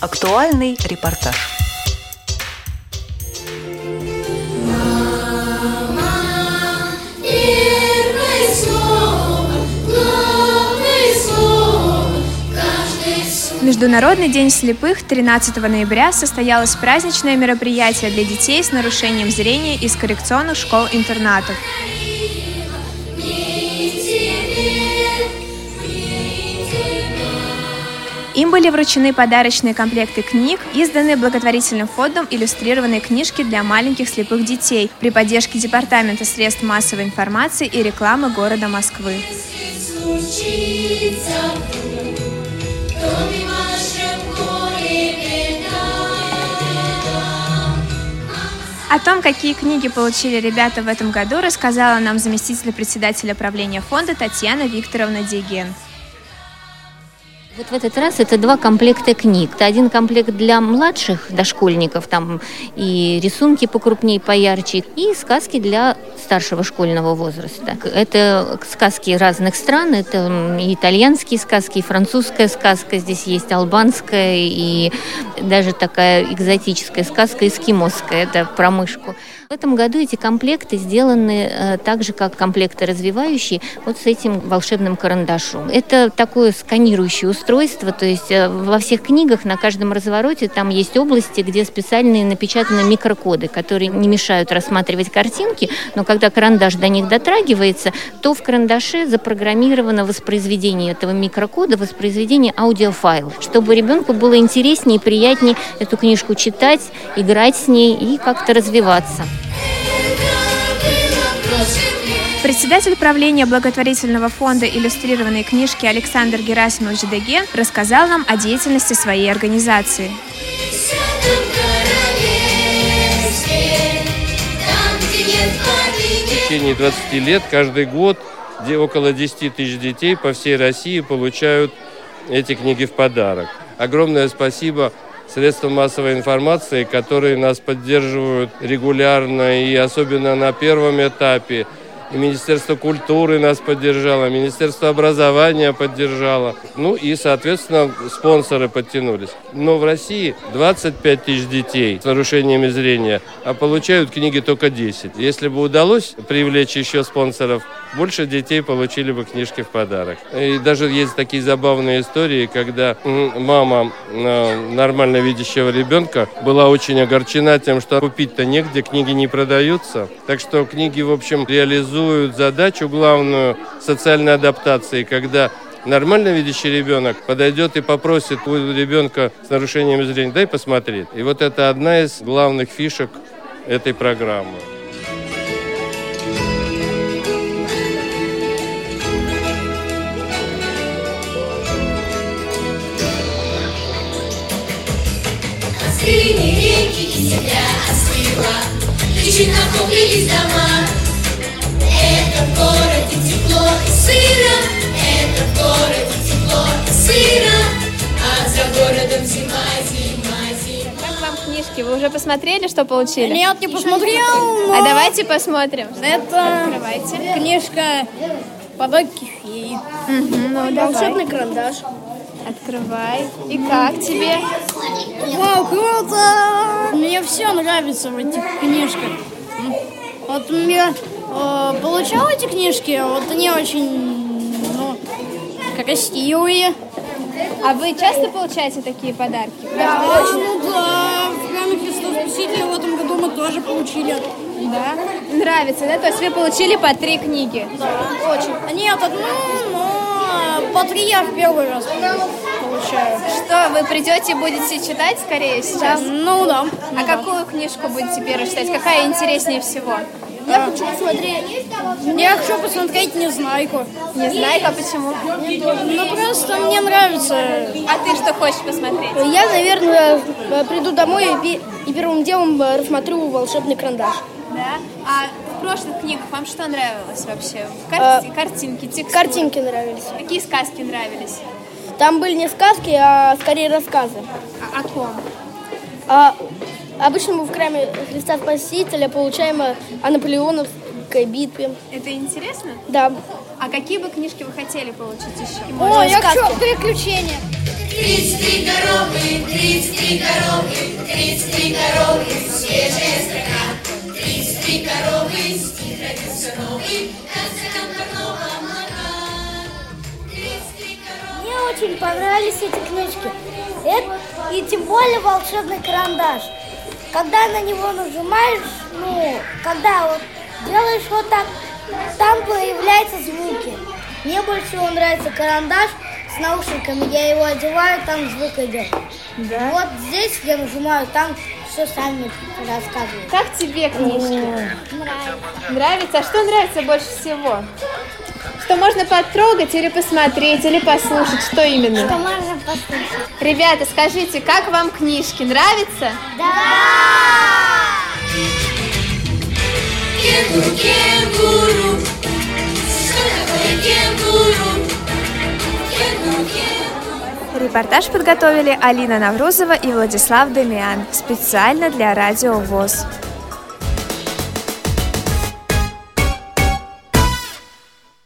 Актуальный репортаж. Международный день слепых 13 ноября состоялось праздничное мероприятие для детей с нарушением зрения из коррекционных школ-интернатов. Им были вручены подарочные комплекты книг, изданные благотворительным фондом иллюстрированные книжки для маленьких слепых детей при поддержке Департамента средств массовой информации и рекламы города Москвы. О том, какие книги получили ребята в этом году, рассказала нам заместитель председателя правления фонда Татьяна Викторовна Деген. Вот в этот раз это два комплекта книг. Это один комплект для младших дошкольников, там и рисунки покрупнее, поярче, и сказки для старшего школьного возраста. Это сказки разных стран, это и итальянские сказки, и французская сказка, здесь есть албанская, и даже такая экзотическая сказка эскимосская, это про мышку. В этом году эти комплекты сделаны э, так же, как комплекты развивающие, вот с этим волшебным карандашом. Это такое сканирующее устройство, то есть э, во всех книгах на каждом развороте там есть области, где специальные напечатаны микрокоды, которые не мешают рассматривать картинки, но когда карандаш до них дотрагивается, то в карандаше запрограммировано воспроизведение этого микрокода, воспроизведение аудиофайла, чтобы ребенку было интереснее и приятнее эту книжку читать, играть с ней и как-то развиваться. Председатель правления благотворительного фонда иллюстрированной книжки Александр Герасимович Деге рассказал нам о деятельности своей организации. В течение 20 лет каждый год где около 10 тысяч детей по всей России получают эти книги в подарок. Огромное спасибо средствам массовой информации, которые нас поддерживают регулярно и особенно на первом этапе – и Министерство культуры нас поддержало, Министерство образования поддержало. Ну и, соответственно, спонсоры подтянулись. Но в России 25 тысяч детей с нарушениями зрения, а получают книги только 10. Если бы удалось привлечь еще спонсоров, больше детей получили бы книжки в подарок. И даже есть такие забавные истории, когда мама э, нормально видящего ребенка была очень огорчена тем, что купить-то негде, книги не продаются. Так что книги, в общем, реализуют задачу главную социальной адаптации, когда нормально видящий ребенок подойдет и попросит у ребенка с нарушением зрения, дай посмотреть. И вот это одна из главных фишек этой программы. Синие реки и земля остыла, Лишь наполнились дома, это в городе тепло и сыро, это в городе тепло и сыро, а за городом зима, зима, зима. Как вам книжки? Вы уже посмотрели, что получили? Нет, не посмотрел. Но... А давайте посмотрим. Это Открывайте. книжка «Подарки феи». Угу, ну, Волшебный карандаш. Открывай. И как тебе? Вау, круто! Мне все нравится в этих книжках. Вот мне э, получал эти книжки, вот они очень ну, красивые. А вы часто получаете такие подарки? Да, ну да, в храме Христа Спасителя в этом году мы тоже получили. Да? Нравится, да? То есть вы получили по три книги? Да, очень. Нет, одну, но по три я в первый раз получаю. Что, вы придете и будете читать скорее сейчас? Ну да. А какую книжку будете первой читать? Какая интереснее всего? Я хочу посмотреть. Я хочу посмотреть Незнайку. Незнайка, почему? Ну просто мне нравится. А ты что хочешь посмотреть? Я, наверное, приду домой и, и первым делом рассмотрю волшебный карандаш. Да? А прошлых книгах вам что нравилось вообще? Карти... А, картинки, текстуры? Картинки нравились. Какие сказки нравились? Там были не сказки, а скорее рассказы. А о ком? А, обычно мы в храме Христа Спасителя получаем о наполеоновской битве. Это интересно? Да. А какие бы книжки вы хотели получить еще? О, я хочу приключения. Тридцать дорог. коровы, 33 коровы, 33 коровы, свежая строка. Очень понравились эти книжки. Это- и тем более волшебный карандаш. Когда на него нажимаешь, ну, когда вот делаешь вот так, там появляются звуки. Мне больше всего нравится карандаш с наушниками. Я его одеваю, там звук идет. Вот здесь я нажимаю, там все сами рассказывают. Как тебе книжки? Нравится. Нравится? А что нравится больше всего? Что можно потрогать или посмотреть, или послушать? Что именно? Что можно послушать? Ребята, скажите, как вам книжки? Нравится? Кенгуру, кенгуру, что такое кенгуру? Кенгуру, кенгуру. Репортаж подготовили Алина Наврузова и Владислав Демиан специально для Радио ВОЗ.